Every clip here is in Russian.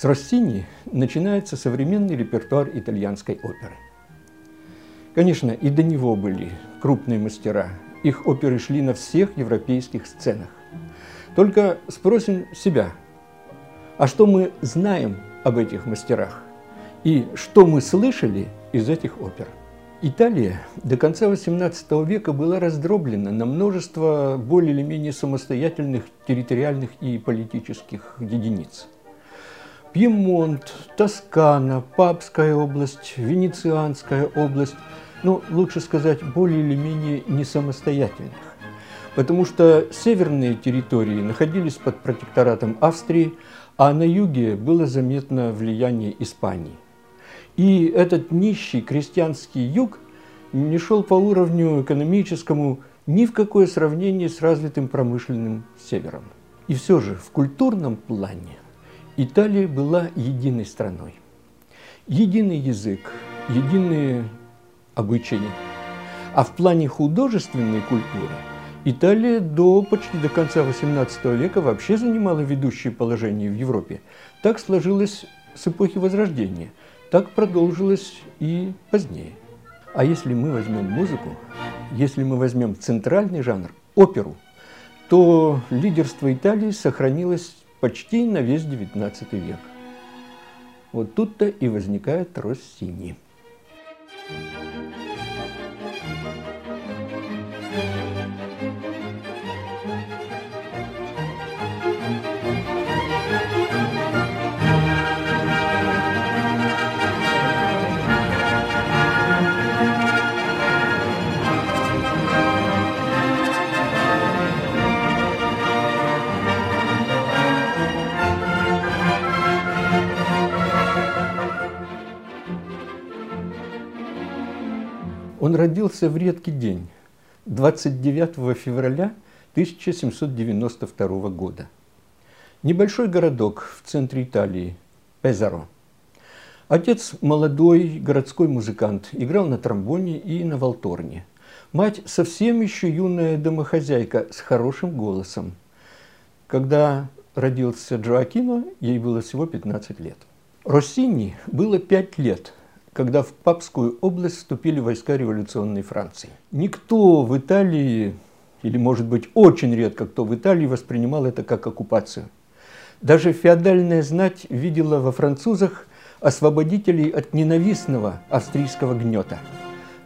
С Россини начинается современный репертуар итальянской оперы. Конечно, и до него были крупные мастера. Их оперы шли на всех европейских сценах. Только спросим себя, а что мы знаем об этих мастерах? И что мы слышали из этих опер? Италия до конца XVIII века была раздроблена на множество более или менее самостоятельных территориальных и политических единиц. Пьемонт, Тоскана, Папская область, Венецианская область, ну, лучше сказать, более или менее не самостоятельных. Потому что северные территории находились под протекторатом Австрии, а на юге было заметно влияние Испании – и этот нищий крестьянский юг не шел по уровню экономическому ни в какое сравнение с развитым промышленным севером. И все же в культурном плане Италия была единой страной. Единый язык, единые обычаи. А в плане художественной культуры Италия до почти до конца XVIII века вообще занимала ведущее положение в Европе. Так сложилось с эпохи Возрождения – так продолжилось и позднее. А если мы возьмем музыку, если мы возьмем центральный жанр, оперу, то лидерство Италии сохранилось почти на весь XIX век. Вот тут-то и возникает Россини. Он родился в редкий день, 29 февраля 1792 года. Небольшой городок в центре Италии, Пезаро. Отец молодой городской музыкант, играл на тромбоне и на валторне. Мать совсем еще юная домохозяйка с хорошим голосом. Когда родился Джоакино, ей было всего 15 лет. Россини было 5 лет – когда в Папскую область вступили войска революционной Франции. Никто в Италии, или, может быть, очень редко кто в Италии воспринимал это как оккупацию. Даже феодальная знать видела во французах освободителей от ненавистного австрийского гнета.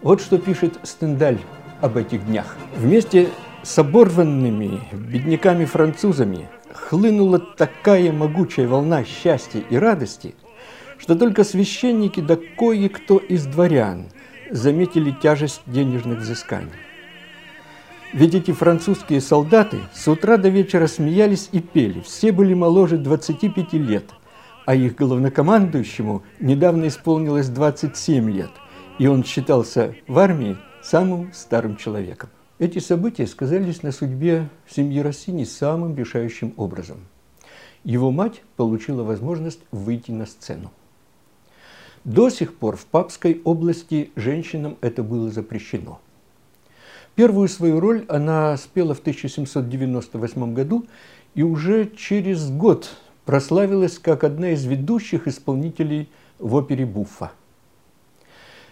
Вот что пишет Стендаль об этих днях. Вместе с оборванными бедняками-французами хлынула такая могучая волна счастья и радости – что только священники да кое-кто из дворян заметили тяжесть денежных взысканий. Ведь эти французские солдаты с утра до вечера смеялись и пели, все были моложе 25 лет, а их главнокомандующему недавно исполнилось 27 лет, и он считался в армии самым старым человеком. Эти события сказались на судьбе семьи Россини самым решающим образом. Его мать получила возможность выйти на сцену. До сих пор в Папской области женщинам это было запрещено. Первую свою роль она спела в 1798 году и уже через год прославилась как одна из ведущих исполнителей в опере «Буффа».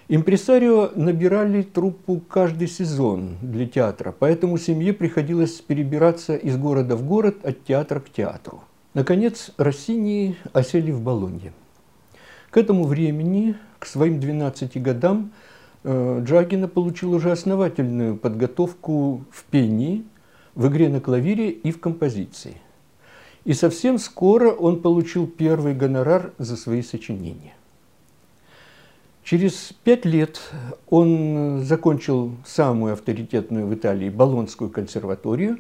Импресарио набирали труппу каждый сезон для театра, поэтому семье приходилось перебираться из города в город, от театра к театру. Наконец, Россини осели в Болонье. К этому времени, к своим 12 годам, э, Джагина получил уже основательную подготовку в пении, в игре на клавире и в композиции. И совсем скоро он получил первый гонорар за свои сочинения. Через пять лет он закончил самую авторитетную в Италии Болонскую консерваторию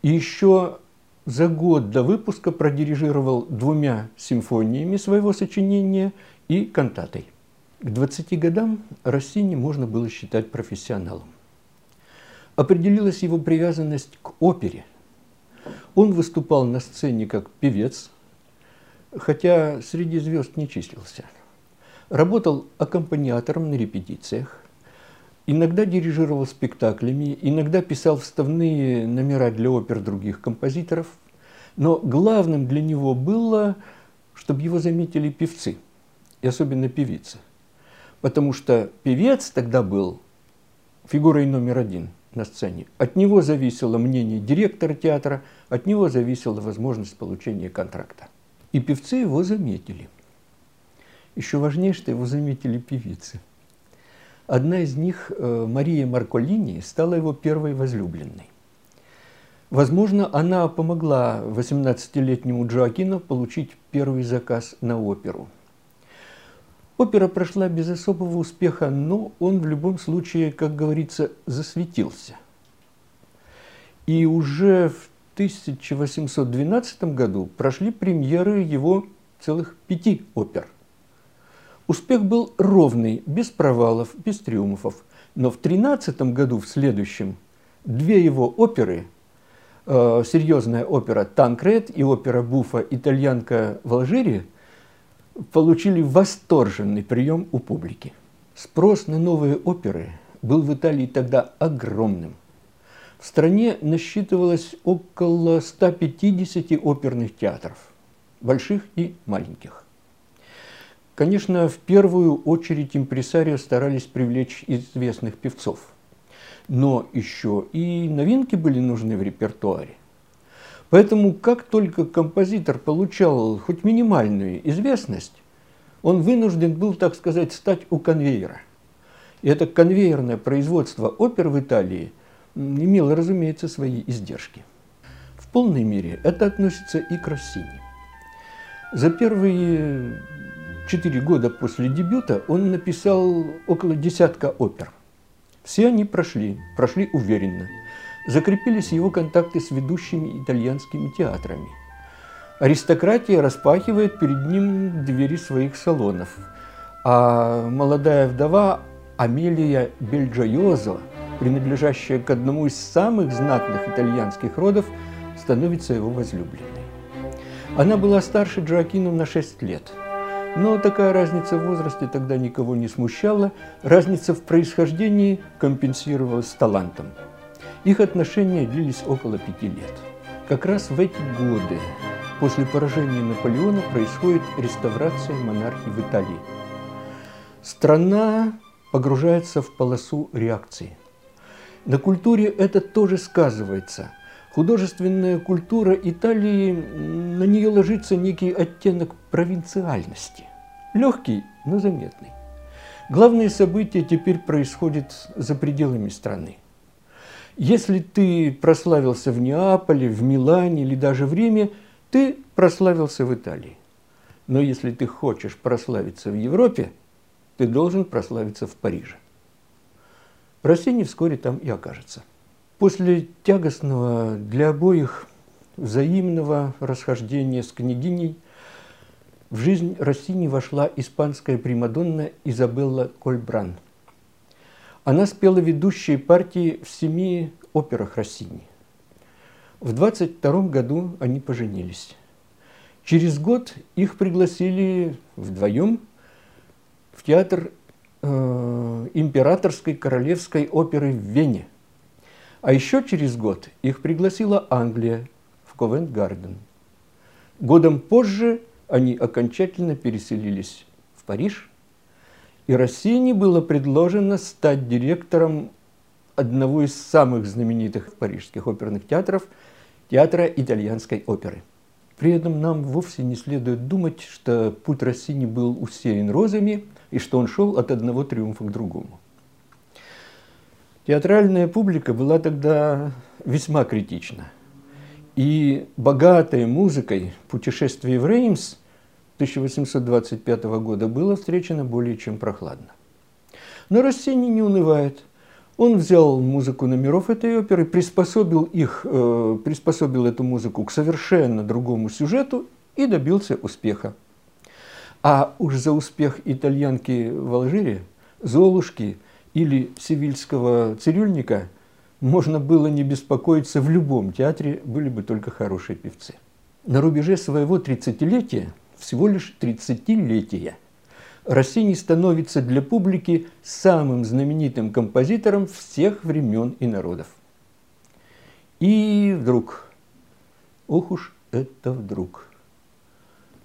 и еще за год до выпуска продирижировал двумя симфониями своего сочинения и кантатой. К 20 годам Россини можно было считать профессионалом. Определилась его привязанность к опере. Он выступал на сцене как певец, хотя среди звезд не числился. Работал аккомпаниатором на репетициях, иногда дирижировал спектаклями, иногда писал вставные номера для опер других композиторов. Но главным для него было чтобы его заметили певцы, и особенно певицы. Потому что певец тогда был фигурой номер один на сцене. От него зависело мнение директора театра, от него зависела возможность получения контракта. И певцы его заметили. Еще важнее, что его заметили певицы. Одна из них, э, Мария Марколини, стала его первой возлюбленной. Возможно, она помогла 18-летнему Джоакину получить первый заказ на оперу. Опера прошла без особого успеха, но он в любом случае, как говорится, засветился. И уже в 1812 году прошли премьеры его целых пяти опер. Успех был ровный, без провалов, без триумфов. Но в 13 году, в следующем, две его оперы – э, серьезная опера «Танкред» и опера Буфа «Итальянка в Алжире» получили восторженный прием у публики. Спрос на новые оперы был в Италии тогда огромным. В стране насчитывалось около 150 оперных театров, больших и маленьких. Конечно, в первую очередь импресарио старались привлечь известных певцов – но еще и новинки были нужны в репертуаре. Поэтому как только композитор получал хоть минимальную известность, он вынужден был, так сказать, стать у конвейера. И это конвейерное производство опер в Италии имело, разумеется, свои издержки. В полной мере это относится и к Россини. За первые четыре года после дебюта он написал около десятка опер – все они прошли, прошли уверенно. Закрепились его контакты с ведущими итальянскими театрами. Аристократия распахивает перед ним двери своих салонов, а молодая вдова Амелия Бельджайозо, принадлежащая к одному из самых знатных итальянских родов, становится его возлюбленной. Она была старше Джоакина на 6 лет – но такая разница в возрасте тогда никого не смущала, разница в происхождении компенсировалась талантом. Их отношения длились около пяти лет. Как раз в эти годы, после поражения Наполеона, происходит реставрация монархии в Италии. Страна погружается в полосу реакции. На культуре это тоже сказывается. Художественная культура Италии, на нее ложится некий оттенок провинциальности. Легкий, но заметный. Главные события теперь происходят за пределами страны. Если ты прославился в Неаполе, в Милане или даже в Риме, ты прославился в Италии. Но если ты хочешь прославиться в Европе, ты должен прославиться в Париже. Россини вскоре там и окажется. После тягостного для обоих взаимного расхождения с княгиней в жизнь Россини вошла испанская примадонна Изабелла Кольбран. Она спела ведущие партии в семи операх Россини. В 22 году они поженились. Через год их пригласили вдвоем в театр э, Императорской королевской оперы в Вене – а еще через год их пригласила Англия в Ковент-Гарден. Годом позже они окончательно переселились в Париж, и Россини было предложено стать директором одного из самых знаменитых парижских оперных театров – театра итальянской оперы. При этом нам вовсе не следует думать, что путь Россини был усеян розами и что он шел от одного триумфа к другому. Театральная публика была тогда весьма критична. И богатая музыкой путешествие в Реймс 1825 года было встречено более чем прохладно. Но Россини не унывает. Он взял музыку номеров этой оперы, приспособил, их, э, приспособил эту музыку к совершенно другому сюжету и добился успеха. А уж за успех итальянки в Алжире, Золушки – или сивильского цирюльника можно было не беспокоиться в любом театре, были бы только хорошие певцы. На рубеже своего 30-летия, всего лишь 30-летия, Россини становится для публики самым знаменитым композитором всех времен и народов. И вдруг, ох уж это вдруг,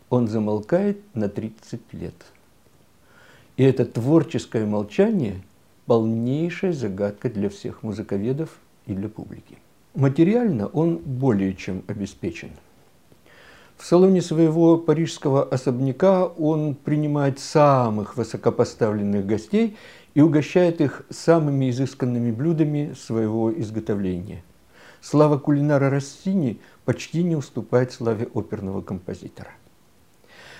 он замолкает на 30 лет. И это творческое молчание – полнейшая загадка для всех музыковедов и для публики. Материально он более чем обеспечен. В салоне своего парижского особняка он принимает самых высокопоставленных гостей и угощает их самыми изысканными блюдами своего изготовления. Слава кулинара Россини почти не уступает славе оперного композитора.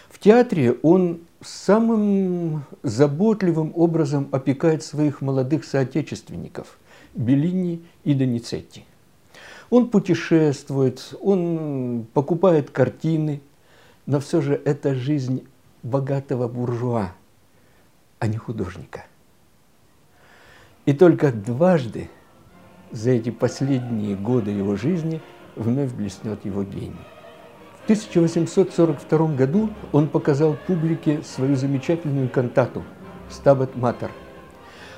В театре он самым заботливым образом опекает своих молодых соотечественников Беллини и Доницетти. Он путешествует, он покупает картины, но все же это жизнь богатого буржуа, а не художника. И только дважды за эти последние годы его жизни вновь блеснет его гений. В 1842 году он показал публике свою замечательную кантату «Стабат Матер».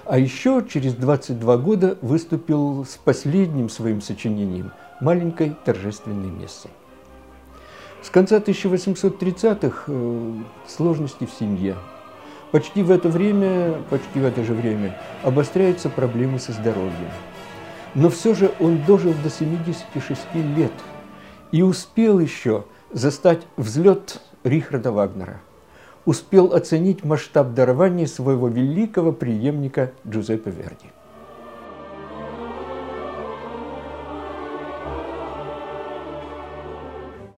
А еще через 22 года выступил с последним своим сочинением «Маленькой торжественной мессой». С конца 1830-х э, сложности в семье. Почти в это время, почти в это же время обостряются проблемы со здоровьем. Но все же он дожил до 76 лет и успел еще – застать взлет Рихарда Вагнера. Успел оценить масштаб дарования своего великого преемника Джузеппе Верди.